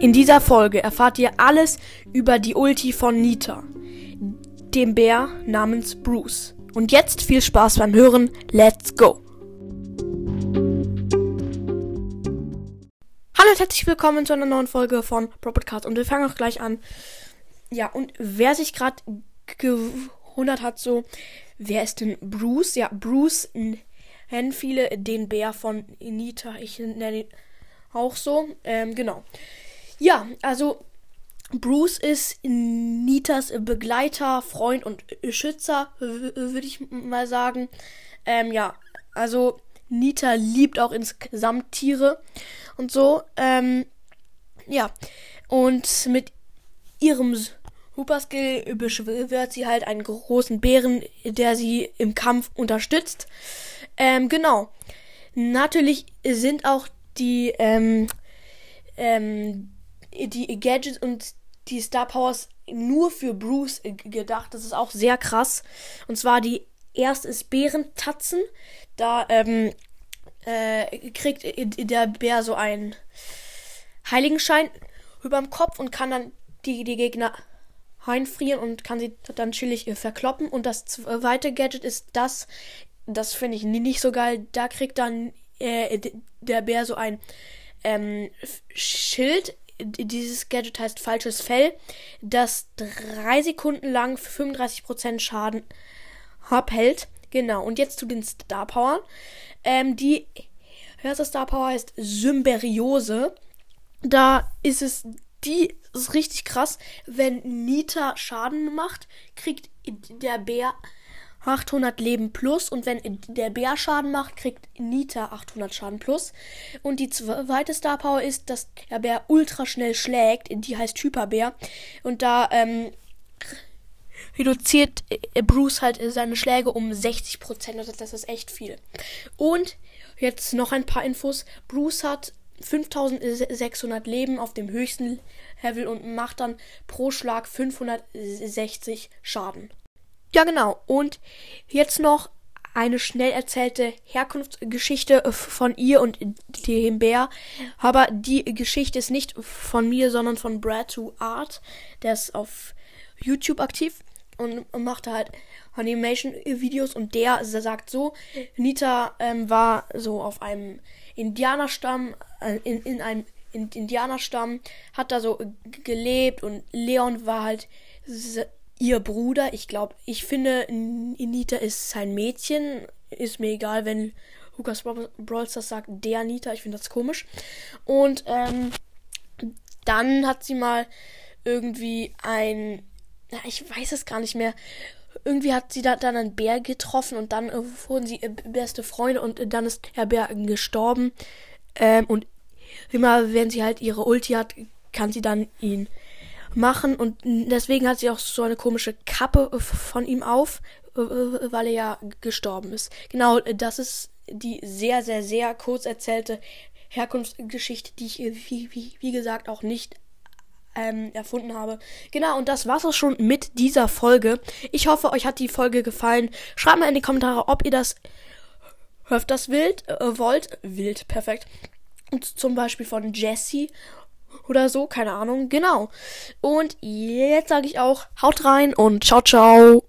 In dieser Folge erfahrt ihr alles über die Ulti von Nita, dem Bär namens Bruce. Und jetzt viel Spaß beim Hören. Let's go! Hallo und herzlich willkommen zu einer neuen Folge von Podcast und wir fangen auch gleich an. Ja, und wer sich gerade gewundert hat, so, wer ist denn Bruce? Ja, Bruce nennen viele den Bär von Nita. Ich nenne ihn auch so. Ähm, genau. Ja, also Bruce ist Nitas Begleiter, Freund und Schützer, würde ich mal sagen. Ähm, ja, also Nita liebt auch insgesamt Tiere und so. Ähm, ja, und mit ihrem Superskill beschwört sie halt einen großen Bären, der sie im Kampf unterstützt. Ähm, genau. Natürlich sind auch die, ähm, ähm, die Gadgets und die Star Powers nur für Bruce gedacht. Das ist auch sehr krass. Und zwar die erste ist Bärentatzen. Da ähm, äh, kriegt der Bär so einen Heiligenschein über dem Kopf und kann dann die, die Gegner einfrieren und kann sie dann chillig äh, verkloppen. Und das zweite Gadget ist das, das finde ich nicht so geil. Da kriegt dann äh, der Bär so ein ähm, Schild. Dieses Gadget heißt falsches Fell, das drei Sekunden lang 35% Schaden abhält. Genau, und jetzt zu den Star Powern. Ähm, die erste Star Power heißt Symberiose. Da ist es, die ist richtig krass. Wenn Nita Schaden macht, kriegt der Bär 800 Leben plus und wenn der Bär Schaden macht, kriegt Nita 800 Schaden plus. Und die zweite Star Power ist, dass der Bär ultra schnell schlägt, die heißt Hyperbär. Und da ähm, reduziert Bruce halt seine Schläge um 60%. Also das ist echt viel. Und jetzt noch ein paar Infos. Bruce hat 5600 Leben auf dem höchsten Level und macht dann pro Schlag 560 Schaden. Ja, genau. Und jetzt noch eine schnell erzählte Herkunftsgeschichte von ihr und dem Bär. Aber die Geschichte ist nicht von mir, sondern von Brad to Art. Der ist auf YouTube aktiv und macht halt Animation-Videos und der sagt so, Nita ähm, war so auf einem Indianerstamm, äh, in, in einem in, Indianerstamm, hat da so gelebt und Leon war halt ihr Bruder. Ich glaube, ich finde, Nita ist sein Mädchen. Ist mir egal, wenn Lukas Brawlstars sagt, der Nita. Ich finde das komisch. Und ähm, dann hat sie mal irgendwie ein, ich weiß es gar nicht mehr. Irgendwie hat sie da dann einen Bär getroffen und dann äh, wurden sie äh, beste Freunde und äh, dann ist der Bär gestorben. Ähm, und immer wenn sie halt ihre Ulti hat, kann sie dann ihn machen und deswegen hat sie auch so eine komische Kappe von ihm auf, weil er ja gestorben ist. Genau, das ist die sehr, sehr, sehr kurz erzählte Herkunftsgeschichte, die ich, wie, wie, wie gesagt, auch nicht ähm, erfunden habe. Genau, und das war's auch schon mit dieser Folge. Ich hoffe, euch hat die Folge gefallen. Schreibt mal in die Kommentare, ob ihr das öfters wild äh, wollt. Wild, perfekt. Und zum Beispiel von Jessie oder so, keine Ahnung, genau. Und jetzt sage ich auch, haut rein und ciao, ciao.